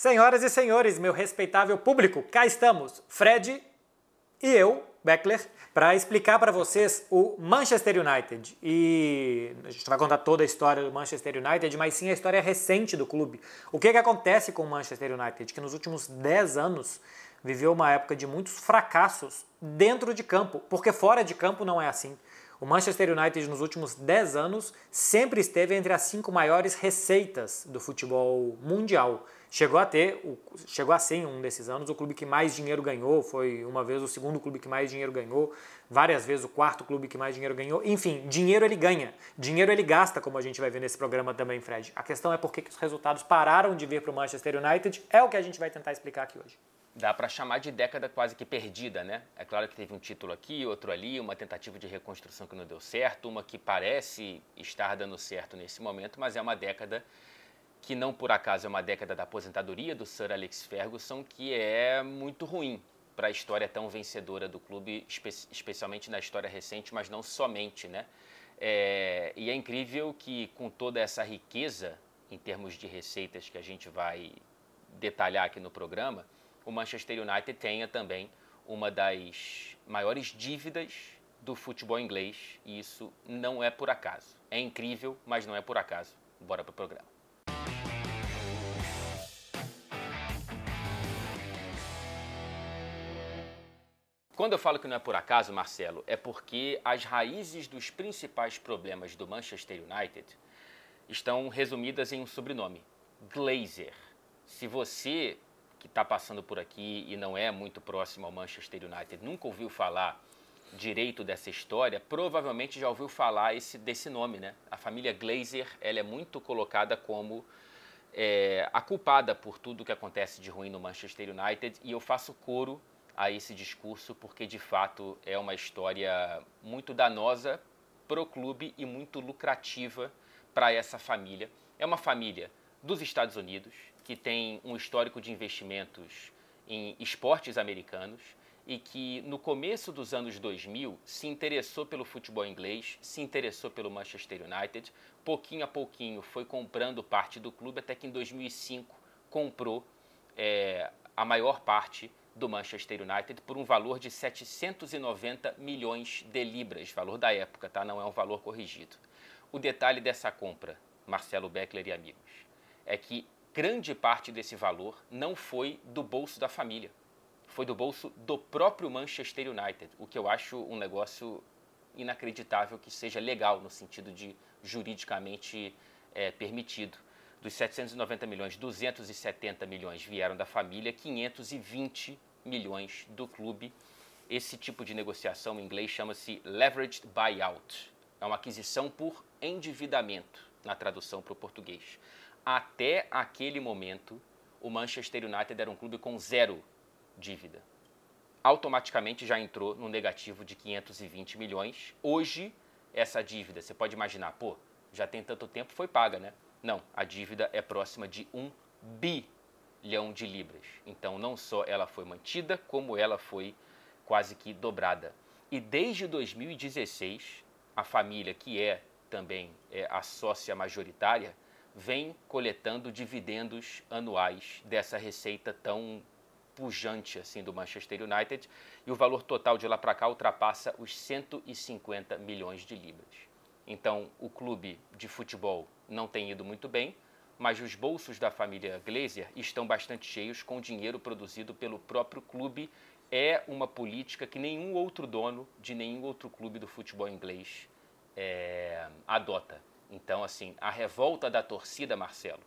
Senhoras e senhores, meu respeitável público, cá estamos, Fred e eu, Beckler, para explicar para vocês o Manchester United. E a gente vai contar toda a história do Manchester United, mas sim a história recente do clube. O que, que acontece com o Manchester United? Que nos últimos 10 anos viveu uma época de muitos fracassos dentro de campo, porque fora de campo não é assim. O Manchester United nos últimos 10 anos sempre esteve entre as cinco maiores receitas do futebol mundial. Chegou a ter, chegou a ser em um desses anos o clube que mais dinheiro ganhou, foi uma vez o segundo clube que mais dinheiro ganhou, várias vezes o quarto clube que mais dinheiro ganhou. Enfim, dinheiro ele ganha, dinheiro ele gasta, como a gente vai ver nesse programa também, Fred. A questão é por que os resultados pararam de vir para o Manchester United, é o que a gente vai tentar explicar aqui hoje dá para chamar de década quase que perdida, né? É claro que teve um título aqui, outro ali, uma tentativa de reconstrução que não deu certo, uma que parece estar dando certo nesse momento, mas é uma década que não por acaso é uma década da aposentadoria do Sir Alex Ferguson, que é muito ruim para a história tão vencedora do clube, espe especialmente na história recente, mas não somente, né? É, e é incrível que com toda essa riqueza em termos de receitas que a gente vai detalhar aqui no programa, o Manchester United tenha também uma das maiores dívidas do futebol inglês e isso não é por acaso. É incrível, mas não é por acaso. Bora para o programa. Quando eu falo que não é por acaso, Marcelo, é porque as raízes dos principais problemas do Manchester United estão resumidas em um sobrenome: Glazer. Se você que está passando por aqui e não é muito próximo ao Manchester United, nunca ouviu falar direito dessa história, provavelmente já ouviu falar esse, desse nome, né? A família Glazer, ela é muito colocada como é, a culpada por tudo que acontece de ruim no Manchester United e eu faço coro a esse discurso porque de fato é uma história muito danosa para o clube e muito lucrativa para essa família. É uma família dos Estados Unidos, que tem um histórico de investimentos em esportes americanos e que no começo dos anos 2000 se interessou pelo futebol inglês, se interessou pelo Manchester United, pouquinho a pouquinho foi comprando parte do clube até que em 2005 comprou é, a maior parte do Manchester United por um valor de 790 milhões de libras, valor da época, tá? Não é um valor corrigido. O detalhe dessa compra, Marcelo Beckler e amigos, é que grande parte desse valor não foi do bolso da família, foi do bolso do próprio Manchester United, o que eu acho um negócio inacreditável que seja legal no sentido de juridicamente é, permitido. Dos 790 milhões, 270 milhões vieram da família, 520 milhões do clube. Esse tipo de negociação em inglês chama-se leveraged buyout. É uma aquisição por endividamento, na tradução para o português até aquele momento, o Manchester United era um clube com zero dívida. Automaticamente já entrou no negativo de 520 milhões. Hoje, essa dívida, você pode imaginar, pô, já tem tanto tempo, foi paga, né? Não, a dívida é próxima de um bilhão de libras. Então, não só ela foi mantida, como ela foi quase que dobrada. E desde 2016, a família, que é também é, a sócia majoritária, vem coletando dividendos anuais dessa receita tão pujante assim do Manchester United e o valor total de lá para cá ultrapassa os 150 milhões de libras. Então, o clube de futebol não tem ido muito bem, mas os bolsos da família Glazer estão bastante cheios com dinheiro produzido pelo próprio clube. É uma política que nenhum outro dono de nenhum outro clube do futebol inglês é, adota. Então, assim, a revolta da torcida, Marcelo,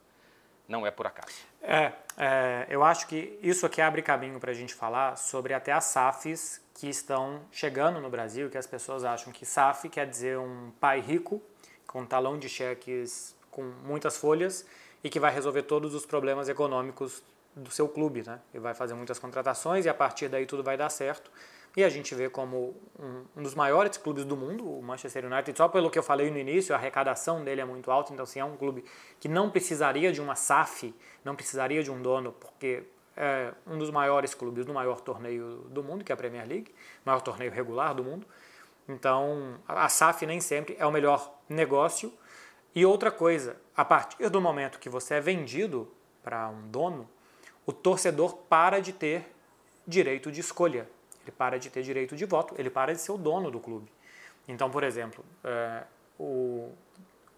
não é por acaso. É, é eu acho que isso aqui abre caminho para a gente falar sobre até as SAFs que estão chegando no Brasil, que as pessoas acham que SAF quer dizer um pai rico, com talão de cheques com muitas folhas e que vai resolver todos os problemas econômicos do seu clube, né? E vai fazer muitas contratações e a partir daí tudo vai dar certo. E a gente vê como um, dos maiores clubes do mundo, o Manchester United, só pelo que eu falei no início, a arrecadação dele é muito alta, então assim, é um clube que não precisaria de uma SAF, não precisaria de um dono, porque é um dos maiores clubes do maior torneio do mundo, que é a Premier League, maior torneio regular do mundo. Então, a SAF nem sempre é o melhor negócio. E outra coisa, a partir do momento que você é vendido para um dono, o torcedor para de ter direito de escolha, ele para de ter direito de voto, ele para de ser o dono do clube. Então, por exemplo, é, o,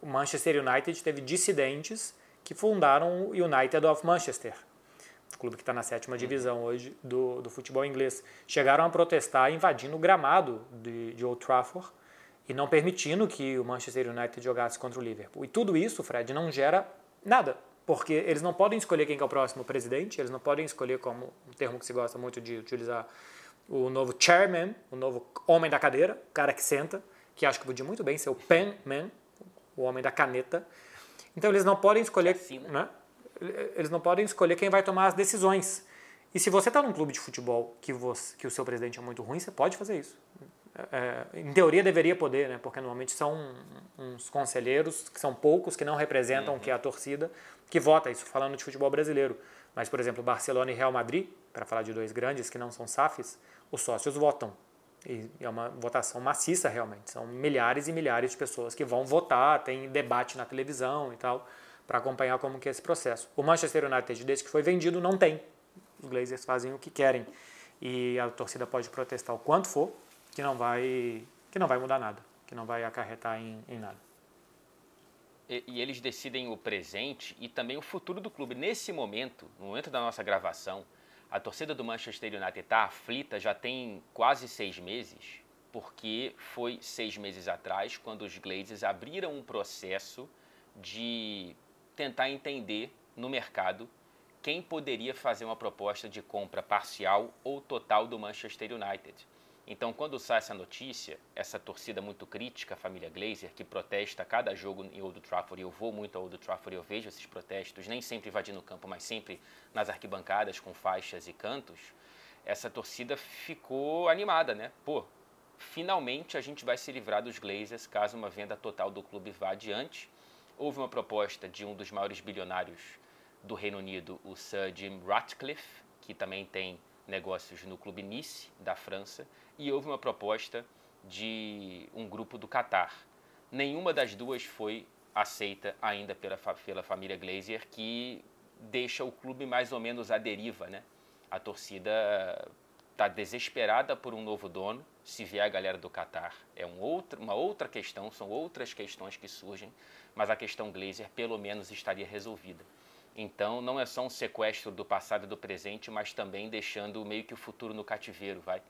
o Manchester United teve dissidentes que fundaram o United of Manchester, clube que está na sétima divisão hoje do, do futebol inglês. Chegaram a protestar invadindo o gramado de, de Old Trafford e não permitindo que o Manchester United jogasse contra o Liverpool. E tudo isso, Fred, não gera nada, porque eles não podem escolher quem é o próximo presidente, eles não podem escolher como um termo que se gosta muito de utilizar o novo chairman, o novo homem da cadeira, o cara que senta, que acho que podia muito bem ser o pen man, o homem da caneta. Então eles não podem escolher, né? Eles não podem escolher quem vai tomar as decisões. E se você está num clube de futebol que, você, que o seu presidente é muito ruim, você pode fazer isso. É, em teoria deveria poder, né? Porque normalmente são uns conselheiros que são poucos que não representam uhum. que é a torcida que vota isso falando de futebol brasileiro. Mas por exemplo, Barcelona e Real Madrid, para falar de dois grandes que não são SAFs, os sócios votam. E é uma votação maciça realmente. São milhares e milhares de pessoas que vão votar, tem debate na televisão e tal, para acompanhar como que é esse processo. O Manchester United, desde que foi vendido, não tem. Os Glazers fazem o que querem. E a torcida pode protestar o quanto for, que não vai, que não vai mudar nada, que não vai acarretar em, em nada. E, e, eles decidem o presente e também o futuro do clube. Nesse momento, no momento da nossa gravação, a torcida do Manchester United está aflita já tem quase seis meses, porque foi seis meses atrás quando os Glazers abriram um processo de tentar entender no mercado quem poderia fazer uma proposta de compra parcial ou total do Manchester United. Então, quando sai essa notícia, essa torcida muito crítica, a família Glazer, que protesta cada jogo em Old Trafford, eu vou muito a Old Trafford eu vejo esses protestos, nem sempre invadindo o campo, mas sempre nas arquibancadas com faixas e cantos, essa torcida ficou animada, né? Pô, finalmente a gente vai se livrar dos Glazers caso uma venda total do clube vá adiante. Houve uma proposta de um dos maiores bilionários do Reino Unido, o Sir Jim Ratcliffe, que também tem negócios no clube Nice, da França, e houve uma proposta de um grupo do Catar. Nenhuma das duas foi aceita ainda pela, pela família Glazer, que deixa o clube mais ou menos à deriva, né? A torcida está desesperada por um novo dono, se vier a galera do Catar. É um outro, uma outra questão, são outras questões que surgem, mas a questão Glazer pelo menos estaria resolvida. Então não é só um sequestro do passado e do presente, mas também deixando meio que o futuro no cativeiro, vai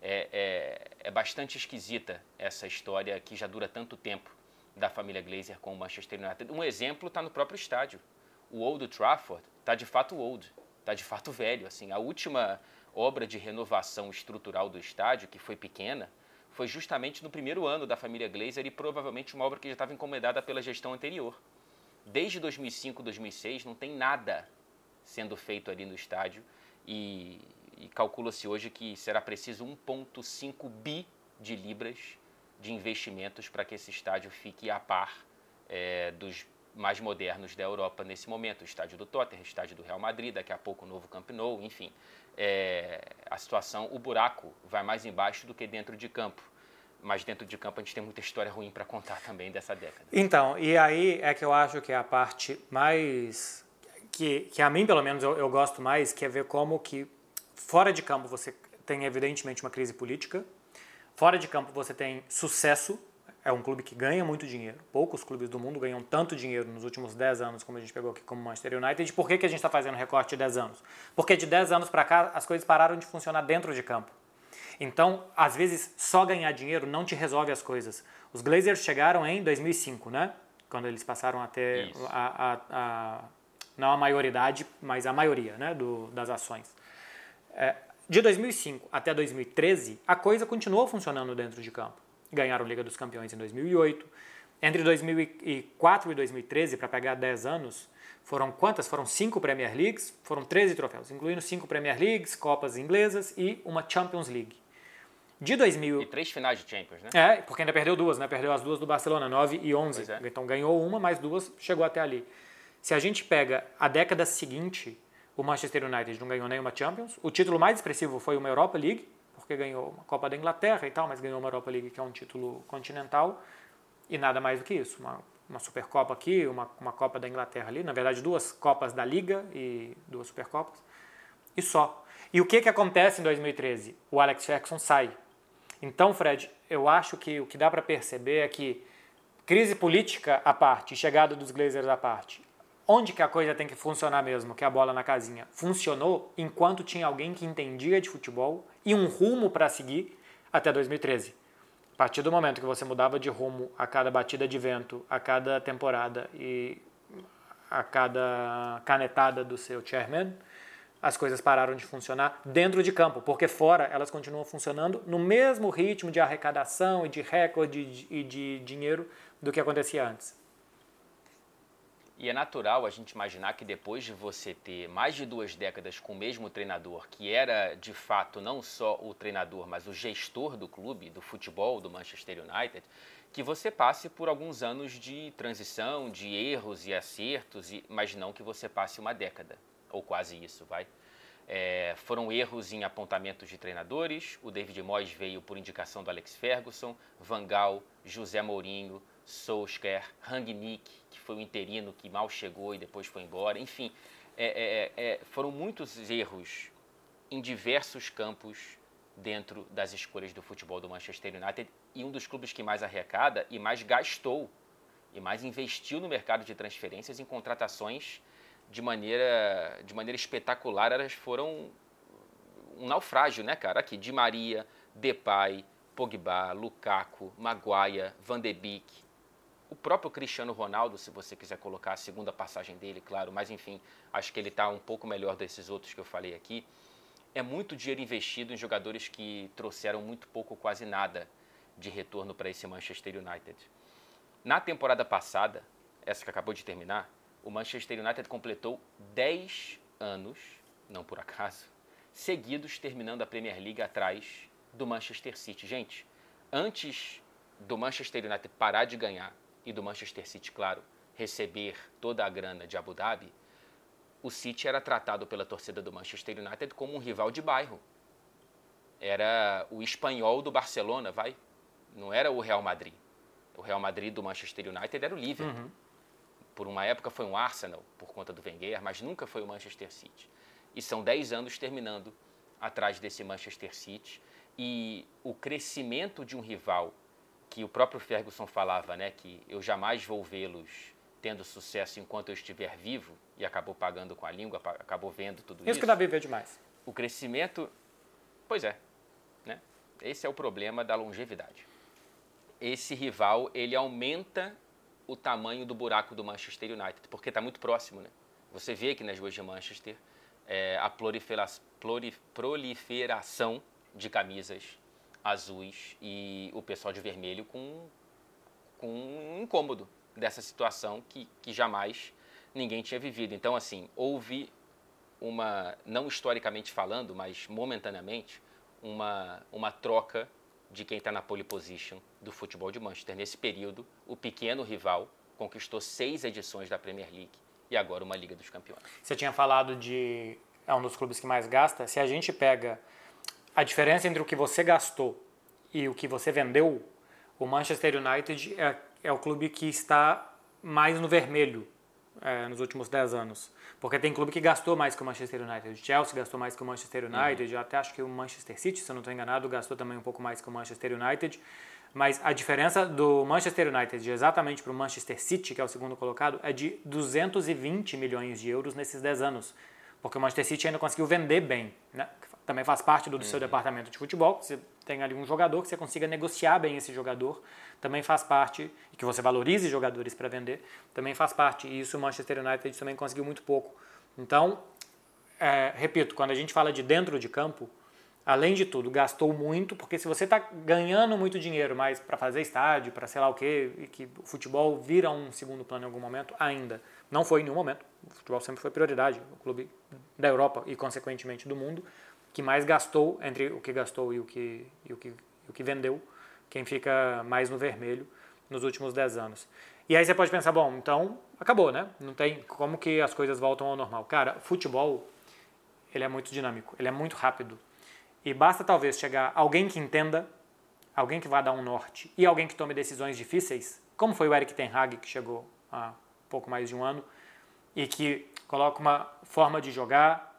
é, é, é, bastante esquisita essa história que já dura tanto tempo da família Glazer com o Manchester United. Um exemplo está no próprio estádio. O Old Trafford está de fato old, está de fato velho. Assim, a última obra de renovação estrutural do estádio, que foi pequena, foi justamente no primeiro ano da família Glazer e provavelmente uma obra que já estava encomendada pela gestão anterior. Desde 2005, 2006, não tem nada sendo feito ali no estádio e e calcula-se hoje que será preciso 1,5 bi de libras de investimentos para que esse estádio fique a par é, dos mais modernos da Europa nesse momento. O estádio do Tottenham, o estádio do Real Madrid, daqui a pouco o novo Camp Nou, enfim. É, a situação, o buraco vai mais embaixo do que dentro de campo. Mas dentro de campo a gente tem muita história ruim para contar também dessa década. Então, e aí é que eu acho que é a parte mais. que, que a mim, pelo menos, eu, eu gosto mais, que é ver como que Fora de campo você tem evidentemente uma crise política. Fora de campo você tem sucesso. É um clube que ganha muito dinheiro. Poucos clubes do mundo ganham tanto dinheiro nos últimos 10 anos como a gente pegou aqui como Manchester United. Por que, que a gente está fazendo recorte de 10 anos? Porque de 10 anos para cá as coisas pararam de funcionar dentro de campo. Então, às vezes, só ganhar dinheiro não te resolve as coisas. Os Glazers chegaram em 2005, né? Quando eles passaram a ter a, a, a, não a maioridade, mas a maioria né? Do, das ações. É, de 2005 até 2013, a coisa continuou funcionando dentro de campo. Ganharam Liga dos Campeões em 2008. Entre 2004 e 2013, para pegar 10 anos, foram quantas? Foram cinco Premier Leagues, foram 13 troféus, incluindo cinco Premier Leagues, Copas inglesas e uma Champions League. De 2000... E três finais de Champions, né? É, porque ainda perdeu duas, né? Perdeu as duas do Barcelona, 9 e 11. É. Então ganhou uma, mais duas, chegou até ali. Se a gente pega a década seguinte, o Manchester United não ganhou nenhuma Champions. O título mais expressivo foi uma Europa League, porque ganhou uma Copa da Inglaterra e tal, mas ganhou uma Europa League que é um título continental e nada mais do que isso. Uma, uma Supercopa aqui, uma, uma Copa da Inglaterra ali, na verdade duas Copas da Liga e duas Supercopas, e só. E o que, que acontece em 2013? O Alex Ferguson sai. Então, Fred, eu acho que o que dá para perceber é que crise política à parte, chegada dos Glazers à parte, onde que a coisa tem que funcionar mesmo, que é a bola na casinha, funcionou enquanto tinha alguém que entendia de futebol e um rumo para seguir até 2013. A partir do momento que você mudava de rumo a cada batida de vento, a cada temporada e a cada canetada do seu chairman, as coisas pararam de funcionar dentro de campo, porque fora elas continuam funcionando no mesmo ritmo de arrecadação e de recorde e de dinheiro do que acontecia antes. E é natural a gente imaginar que depois de você ter mais de duas décadas com o mesmo treinador, que era de fato não só o treinador, mas o gestor do clube, do futebol do Manchester United, que você passe por alguns anos de transição, de erros e acertos, mas não que você passe uma década ou quase isso, vai. É, foram erros em apontamentos de treinadores. O David Moyes veio por indicação do Alex Ferguson, Van Gaal, José Mourinho, Solskjaer, Rangnick, que foi o interino que mal chegou e depois foi embora. Enfim, é, é, é, foram muitos erros em diversos campos dentro das escolhas do futebol do Manchester United e um dos clubes que mais arrecada e mais gastou e mais investiu no mercado de transferências em contratações de maneira, de maneira espetacular, elas foram um naufrágio, né, cara? Aqui, Di Maria, Depay, Pogba, Lukaku, Maguire, Van de Beek, o próprio Cristiano Ronaldo, se você quiser colocar a segunda passagem dele, claro, mas enfim, acho que ele está um pouco melhor desses outros que eu falei aqui. É muito dinheiro investido em jogadores que trouxeram muito pouco, quase nada, de retorno para esse Manchester United. Na temporada passada, essa que acabou de terminar, o Manchester United completou 10 anos, não por acaso, seguidos terminando a Premier League atrás do Manchester City. Gente, antes do Manchester United parar de ganhar e do Manchester City, claro, receber toda a grana de Abu Dhabi, o City era tratado pela torcida do Manchester United como um rival de bairro. Era o espanhol do Barcelona, vai? Não era o Real Madrid. O Real Madrid do Manchester United era o Liverpool. Uhum por uma época foi um Arsenal, por conta do Wenger, mas nunca foi o Manchester City. E são 10 anos terminando atrás desse Manchester City. E o crescimento de um rival, que o próprio Ferguson falava, né, que eu jamais vou vê-los tendo sucesso enquanto eu estiver vivo, e acabou pagando com a língua, acabou vendo tudo isso. Isso que Davi vê demais. O crescimento, pois é, né? Esse é o problema da longevidade. Esse rival, ele aumenta o tamanho do buraco do Manchester United, porque está muito próximo, né? Você vê aqui nas ruas de Manchester é, a prolifera proliferação de camisas azuis e o pessoal de vermelho com, com um incômodo dessa situação que, que jamais ninguém tinha vivido. Então, assim, houve uma, não historicamente falando, mas momentaneamente, uma, uma troca de quem está na pole position do futebol de Manchester. Nesse período, o pequeno rival conquistou seis edições da Premier League e agora uma Liga dos Campeões. Você tinha falado de é um dos clubes que mais gasta. Se a gente pega a diferença entre o que você gastou e o que você vendeu, o Manchester United é, é o clube que está mais no vermelho é, nos últimos 10 anos. Porque tem clube que gastou mais que o Manchester United. O Chelsea gastou mais que o Manchester United. Uhum. Até acho que o Manchester City, se eu não estou enganado, gastou também um pouco mais que o Manchester United. Mas a diferença do Manchester United exatamente para o Manchester City, que é o segundo colocado, é de 220 milhões de euros nesses 10 anos. Porque o Manchester City ainda conseguiu vender bem. Né? Também faz parte do, do uhum. seu departamento de futebol. Você tem ali um jogador que você consiga negociar bem esse jogador também faz parte, e que você valorize jogadores para vender, também faz parte. E isso o Manchester United também conseguiu muito pouco. Então, é, repito, quando a gente fala de dentro de campo, além de tudo, gastou muito, porque se você está ganhando muito dinheiro, mas para fazer estádio, para sei lá o quê, e que o futebol vira um segundo plano em algum momento, ainda. Não foi em nenhum momento. O futebol sempre foi prioridade. O clube da Europa e, consequentemente, do mundo, que mais gastou entre o que gastou e o que, e o que, e o que vendeu quem fica mais no vermelho nos últimos 10 anos. E aí você pode pensar, bom, então acabou, né? Não tem como que as coisas voltam ao normal. Cara, futebol, ele é muito dinâmico, ele é muito rápido. E basta talvez chegar alguém que entenda, alguém que vá dar um norte e alguém que tome decisões difíceis, como foi o Eric Ten Hag, que chegou há pouco mais de um ano, e que coloca uma forma de jogar,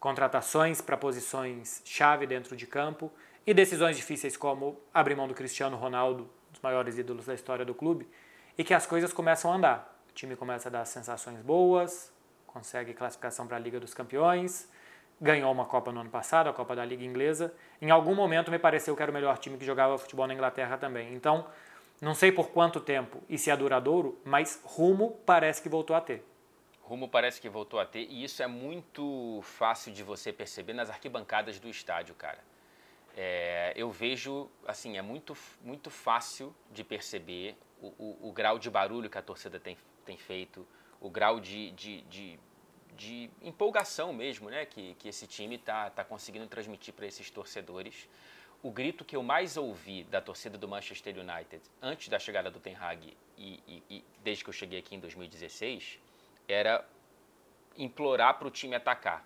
contratações para posições chave dentro de campo e decisões difíceis como abrir mão do Cristiano Ronaldo, dos maiores ídolos da história do clube, e que as coisas começam a andar. O time começa a dar sensações boas, consegue classificação para a Liga dos Campeões, ganhou uma Copa no ano passado, a Copa da Liga Inglesa. Em algum momento me pareceu que era o melhor time que jogava futebol na Inglaterra também. Então, não sei por quanto tempo e se é duradouro, mas rumo parece que voltou a ter. Rumo parece que voltou a ter, e isso é muito fácil de você perceber nas arquibancadas do estádio, cara. É, eu vejo, assim, é muito, muito fácil de perceber o, o, o, grau de barulho que a torcida tem, tem feito, o grau de, de, de, de empolgação mesmo, né, que, que esse time está tá conseguindo transmitir para esses torcedores. O grito que eu mais ouvi da torcida do Manchester United antes da chegada do Ten Hag e, e, e desde que eu cheguei aqui em 2016 era implorar para o time atacar.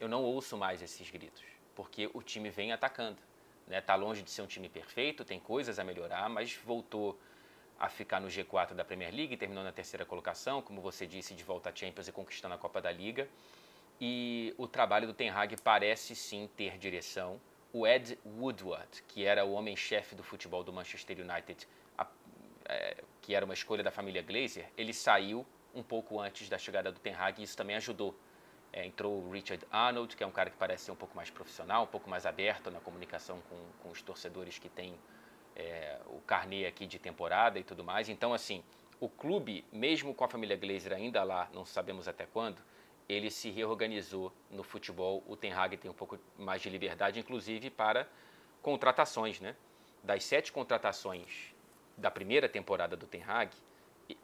Eu não ouço mais esses gritos, porque o time vem atacando. Está né? Tá longe de ser um time perfeito, tem coisas a melhorar, mas voltou a ficar no G4 da Premier League, terminou na terceira colocação, como você disse, de volta à Champions e conquistando a Copa da Liga. E o trabalho do Ten Hag parece sim ter direção. O Ed Woodward, que era o homem-chefe do futebol do Manchester United, a, é, que era uma escolha da família Glazer, ele saiu um pouco antes da chegada do Ten Hag e isso também ajudou. É, entrou o Richard Arnold, que é um cara que parece ser um pouco mais profissional, um pouco mais aberto na comunicação com, com os torcedores que têm é, o carnê aqui de temporada e tudo mais. Então, assim, o clube, mesmo com a família Glazer ainda lá, não sabemos até quando, ele se reorganizou no futebol. O Ten Hag tem um pouco mais de liberdade, inclusive para contratações, né? Das sete contratações da primeira temporada do Ten Hag,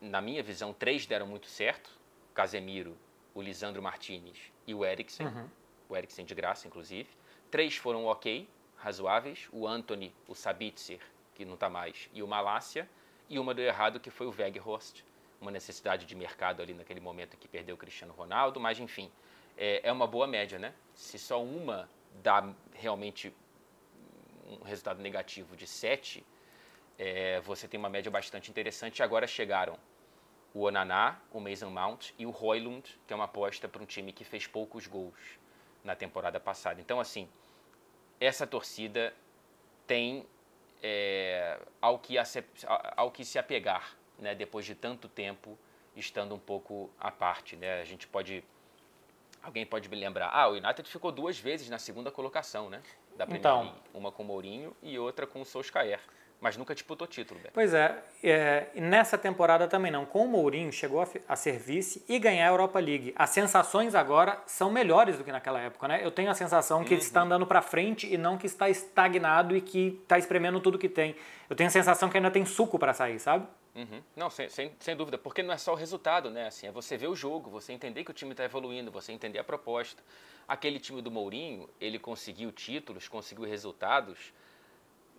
na minha visão, três deram muito certo. Casemiro, o Lisandro Martinez e o Eriksen. Uhum. O Eriksen de graça, inclusive. Três foram ok, razoáveis. O Anthony, o Sabitzer que não está mais, e o Malásia, e uma deu errado, que foi o Weghorst, uma necessidade de mercado ali naquele momento que perdeu o Cristiano Ronaldo, mas enfim, é, é uma boa média, né? Se só uma dá realmente um resultado negativo de 7, é, você tem uma média bastante interessante. Agora chegaram o Onaná, o Mason Mount e o Roylund, que é uma aposta para um time que fez poucos gols na temporada passada. Então, assim, essa torcida tem é, ao, que a, ao que se apegar, né, depois de tanto tempo estando um pouco à parte. Né? A gente pode. Alguém pode me lembrar. Ah, o United ficou duas vezes na segunda colocação, né? Da Premier então, League. Uma com o Mourinho e outra com o Solskjaer mas nunca disputou título. Beto. Pois é, é, nessa temporada também não. Com o Mourinho chegou a, a ser vice e ganhar a Europa League. As sensações agora são melhores do que naquela época, né? Eu tenho a sensação que uhum. ele está andando para frente e não que está estagnado e que está espremendo tudo que tem. Eu tenho a sensação que ainda tem suco para sair, sabe? Uhum. Não, sem, sem, sem, dúvida, porque não é só o resultado, né? Assim, é você ver o jogo, você entender que o time está evoluindo, você entender a proposta. Aquele time do Mourinho, ele conseguiu títulos, conseguiu resultados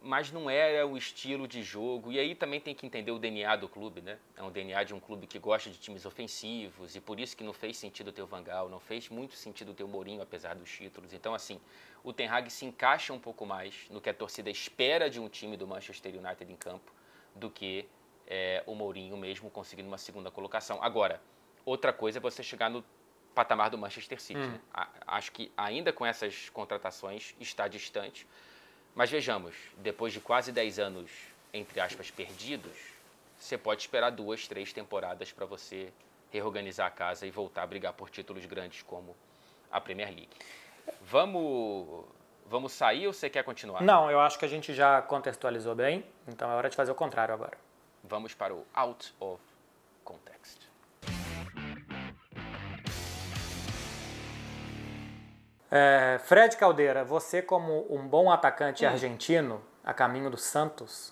mas não era o estilo de jogo. E aí também tem que entender o DNA do clube, né? É um DNA de um clube que gosta de times ofensivos e por isso que não fez sentido ter o Vangal, não fez muito sentido ter o Mourinho apesar dos títulos. Então assim, o Ten Hag se encaixa um pouco mais no que a torcida espera de um time do Manchester United em campo do que é, o Mourinho mesmo conseguindo uma segunda colocação. Agora, outra coisa é você chegar no patamar do Manchester City. Hum. Né? Acho que ainda com essas contratações está distante. Mas vejamos, depois de quase 10 anos, entre aspas, perdidos, você pode esperar duas, três temporadas para você reorganizar a casa e voltar a brigar por títulos grandes como a Premier League. Vamos, vamos sair ou você quer continuar? Não, eu acho que a gente já contextualizou bem, então é hora de fazer o contrário agora. Vamos para o out of context. É, Fred Caldeira, você como um bom atacante hum. argentino a caminho do Santos,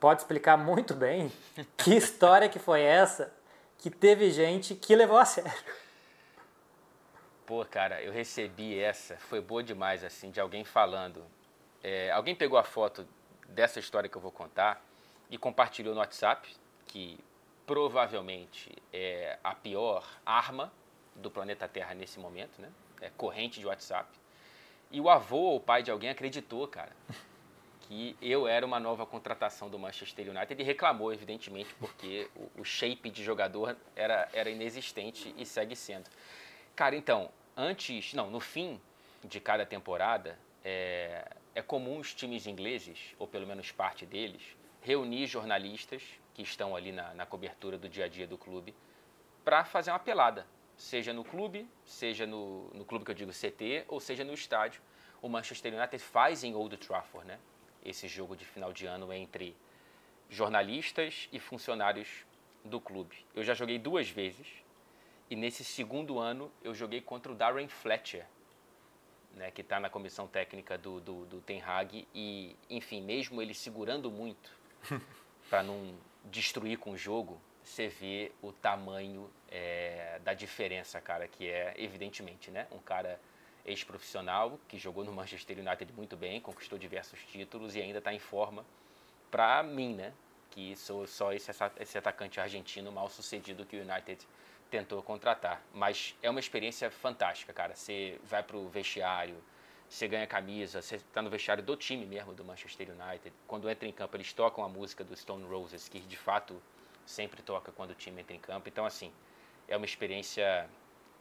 pode explicar muito bem que história que foi essa que teve gente que levou a sério. Pô, cara, eu recebi essa, foi boa demais, assim, de alguém falando. É, alguém pegou a foto dessa história que eu vou contar e compartilhou no WhatsApp, que provavelmente é a pior arma do planeta Terra nesse momento, né? É, corrente de WhatsApp. E o avô ou pai de alguém acreditou, cara, que eu era uma nova contratação do Manchester United e reclamou, evidentemente, porque o, o shape de jogador era, era inexistente e segue sendo. Cara, então, antes, não, no fim de cada temporada, é, é comum os times ingleses, ou pelo menos parte deles, reunir jornalistas que estão ali na, na cobertura do dia a dia do clube para fazer uma pelada, seja no clube, seja no, no clube que eu digo CT, ou seja no estádio. O Manchester United faz em Old Trafford, né? Esse jogo de final de ano entre jornalistas e funcionários do clube. Eu já joguei duas vezes e nesse segundo ano eu joguei contra o Darren Fletcher, né, que está na comissão técnica do, do, do Ten Hag e, enfim, mesmo ele segurando muito para não destruir com o jogo, você vê o tamanho é, da diferença, cara, que é, evidentemente, né, um cara ex-profissional que jogou no Manchester United muito bem, conquistou diversos títulos e ainda está em forma para mim, né, que sou só esse, esse atacante argentino mal sucedido que o United tentou contratar. Mas é uma experiência fantástica, cara. Você vai para o vestiário, você ganha camisa, você está no vestiário do time mesmo, do Manchester United. Quando entra em campo, eles tocam a música do Stone Roses, que de fato sempre toca quando o time entra em campo. Então, assim, é uma experiência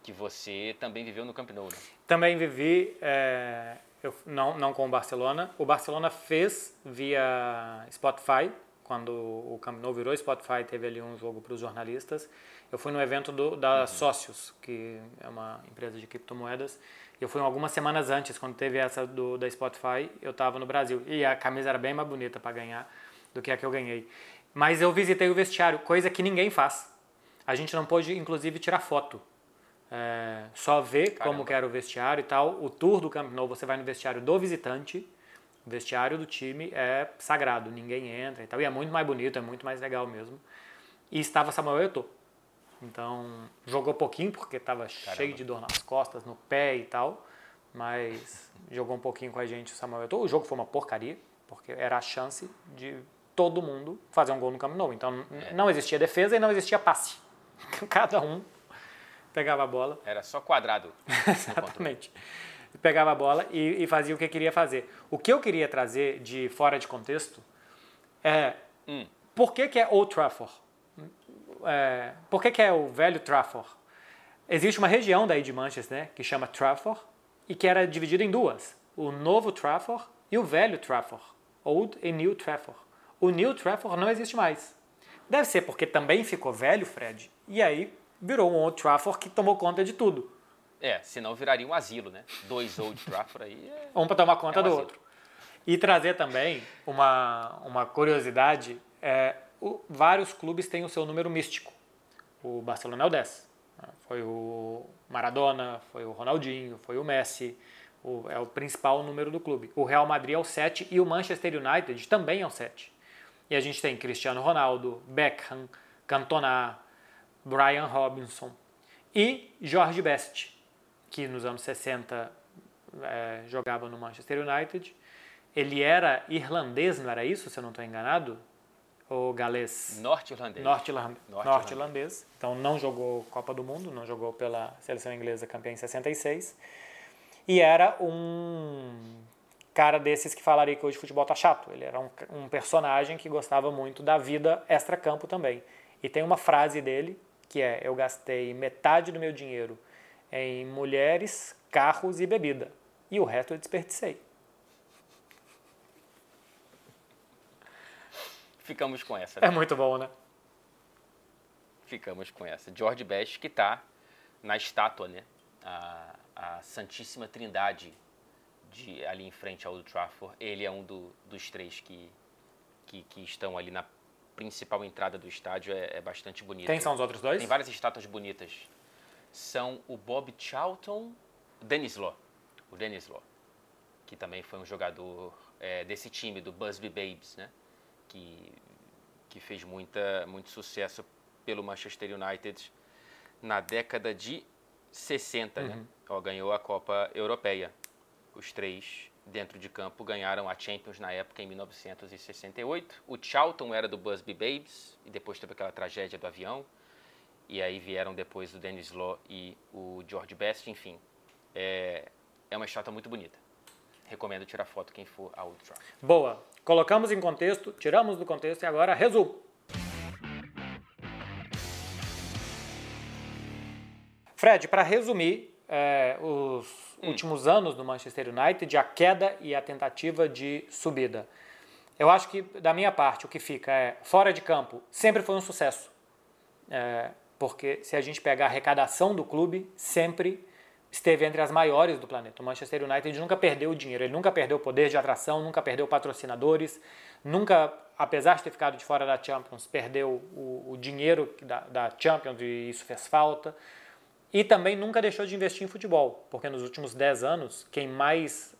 que você também viveu no Camp Nou, né? Também vivi, é, eu, não, não com o Barcelona. O Barcelona fez via Spotify, quando o Camp Nou virou Spotify, teve ali um jogo para os jornalistas. Eu fui no evento do, da uhum. Sócios, que é uma empresa de criptomoedas. Eu fui algumas semanas antes, quando teve essa do, da Spotify, eu estava no Brasil. E a camisa era bem mais bonita para ganhar do que a que eu ganhei. Mas eu visitei o vestiário, coisa que ninguém faz. A gente não pôde, inclusive, tirar foto. É, só ver Caramba. como que era o vestiário e tal. O tour do Camp Nou, você vai no vestiário do visitante. O vestiário do time é sagrado, ninguém entra e tal. E é muito mais bonito, é muito mais legal mesmo. E estava Samuel Eto'o. Então, jogou pouquinho porque estava cheio de dor nas costas, no pé e tal, mas jogou um pouquinho com a gente o Samuel Eto'o. O jogo foi uma porcaria, porque era a chance de todo mundo fazer um gol no Camp Nou. Então, não existia defesa e não existia passe. Cada um pegava a bola. Era só quadrado. Exatamente. Pegava a bola e, e, fazia o que queria fazer. O que eu queria trazer de fora de contexto é hum. por que, que é Old Trafford? é, por que, que é o velho Trafford? Existe uma região daí de Manchester né, que chama Trafford e que era dividida em duas: o novo Trafford e o velho Trafford, Old e New Trafford. O New Trafford não existe mais. Deve ser porque também ficou velho, Fred, e aí virou um Old Trafford que tomou conta de tudo. É, senão viraria um asilo, né? Dois Old Trafford aí. É... Um para tomar conta é um do asilo. outro. E trazer também uma, uma curiosidade: é, o, vários clubes têm o seu número místico. O Barcelona é o 10. Né? Foi o Maradona, foi o Ronaldinho, foi o Messi. O, é o principal número do clube. O Real Madrid é o 7 e o Manchester United também é o 7. E a gente tem Cristiano Ronaldo, Beckham, Cantona, Brian Robinson e Jorge Best, que nos anos 60 é, jogava no Manchester United. Ele era irlandês, não era isso, se eu não estou enganado? ou galês? Norte-irlandês. Norte-irlandês. Norte então não jogou Copa do Mundo, não jogou pela seleção inglesa campeã em 66. E era um cara desses que falaria que hoje futebol tá chato. Ele era um, um personagem que gostava muito da vida extra-campo também. E tem uma frase dele que é: Eu gastei metade do meu dinheiro em mulheres, carros e bebida. E o resto eu desperdicei. Ficamos com essa. Né? É muito bom, né? Ficamos com essa. George Best que está na estátua, né? A, a Santíssima Trindade de, ali em frente ao Trafford. Ele é um do, dos três que, que, que, estão ali na principal entrada do estádio. É, é bastante bonito. Quem são os outros dois? Tem várias estátuas bonitas. São o Bob Charlton, o Dennis Law. O Dennis Law, que também foi um jogador é, desse time, do Busby Babes, né? que, que fez muita, muito sucesso pelo Manchester United na década de 60, né? uhum. né? Ó, ganhou a Copa Europeia. Os três dentro de campo ganharam a Champions na época em 1968. O Charlton era do Busby Babes e depois teve aquela tragédia do avião. E aí vieram depois o Dennis Law e o George Best, enfim. É, é uma estátua muito bonita. recomendo tirar foto quem for a Old Trafford. Boa. Colocamos em contexto, tiramos do contexto e agora resumo. Fred, para resumir é, os hum. últimos anos do Manchester United, a queda e a tentativa de subida. Eu acho que, da minha parte, o que fica é, fora de campo, sempre foi um sucesso. É, porque se a gente pegar a arrecadação do clube, sempre esteve entre as maiores do planeta. O Manchester United nunca perdeu dinheiro, ele nunca perdeu poder de atração, nunca perdeu patrocinadores, nunca, apesar de ter ficado de fora da Champions, perdeu o, o dinheiro da, da Champions e isso fez falta. E também nunca deixou de investir em futebol, porque nos últimos 10 anos, quem mais,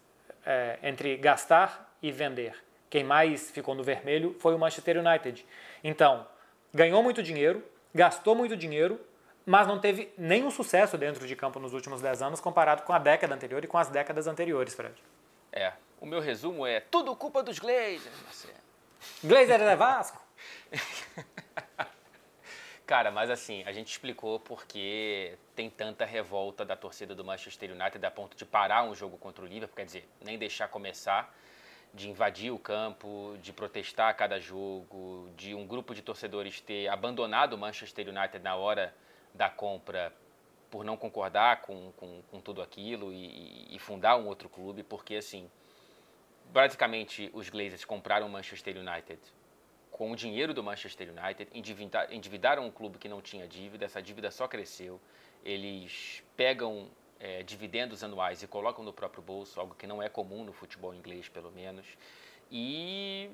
é, entre gastar e vender, quem mais ficou no vermelho foi o Manchester United. Então, ganhou muito dinheiro, gastou muito dinheiro, mas não teve nenhum sucesso dentro de campo nos últimos 10 anos comparado com a década anterior e com as décadas anteriores, Fred. É, o meu resumo é tudo culpa dos Glazers, Marcelo. Glazer é Vasco? Cara, mas assim, a gente explicou porque tem tanta revolta da torcida do Manchester United a ponto de parar um jogo contra o Liverpool, quer dizer, nem deixar começar, de invadir o campo, de protestar a cada jogo, de um grupo de torcedores ter abandonado o Manchester United na hora da compra por não concordar com, com, com tudo aquilo e, e, fundar um outro clube, porque assim, basicamente os Glazers compraram o Manchester United com o dinheiro do Manchester United, endividaram um clube que não tinha dívida, essa dívida só cresceu. Eles pegam é, dividendos anuais e colocam no próprio bolso, algo que não é comum no futebol inglês, pelo menos, e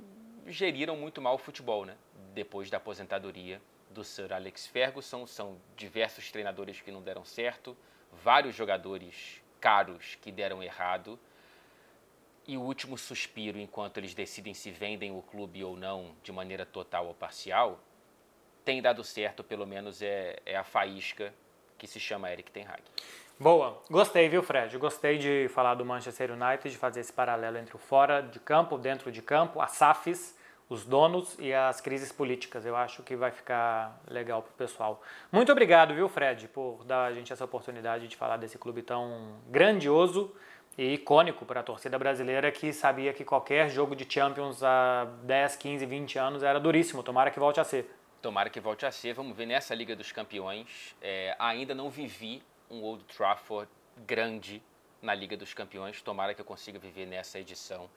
geriram muito mal o futebol, né? Depois da aposentadoria do Sir Alex Ferguson, são diversos treinadores que não deram certo, vários jogadores caros que deram errado e o último suspiro, enquanto eles decidem se vendem o clube ou não, de maneira total ou parcial, tem dado certo, pelo menos é, é a faísca que se chama Eric Ten Hag. Boa, gostei, viu, Fred? Gostei de falar do Manchester United, de fazer esse paralelo entre o fora de campo, dentro de campo, as SAFs, os donos e as crises políticas. Eu acho que vai ficar legal para o pessoal. Muito obrigado, viu, Fred, por dar a gente essa oportunidade de falar desse clube tão grandioso e icônico para a torcida brasileira que sabia que qualquer jogo de Champions há 10, 15, 20 anos era duríssimo. Tomara que volte a ser. Tomara que volte a ser. Vamos ver nessa Liga dos Campeões. É, ainda não vivi um Old Trafford grande na Liga dos Campeões. Tomara que eu consiga viver nessa edição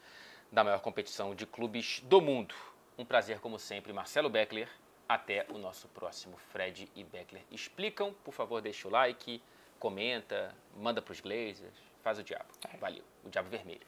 da maior competição de clubes do mundo. Um prazer, como sempre, Marcelo Beckler. Até o nosso próximo Fred e Beckler. Explicam, por favor, deixa o like, comenta, manda para os Glazers faz o diabo. Valeu. O diabo vermelho.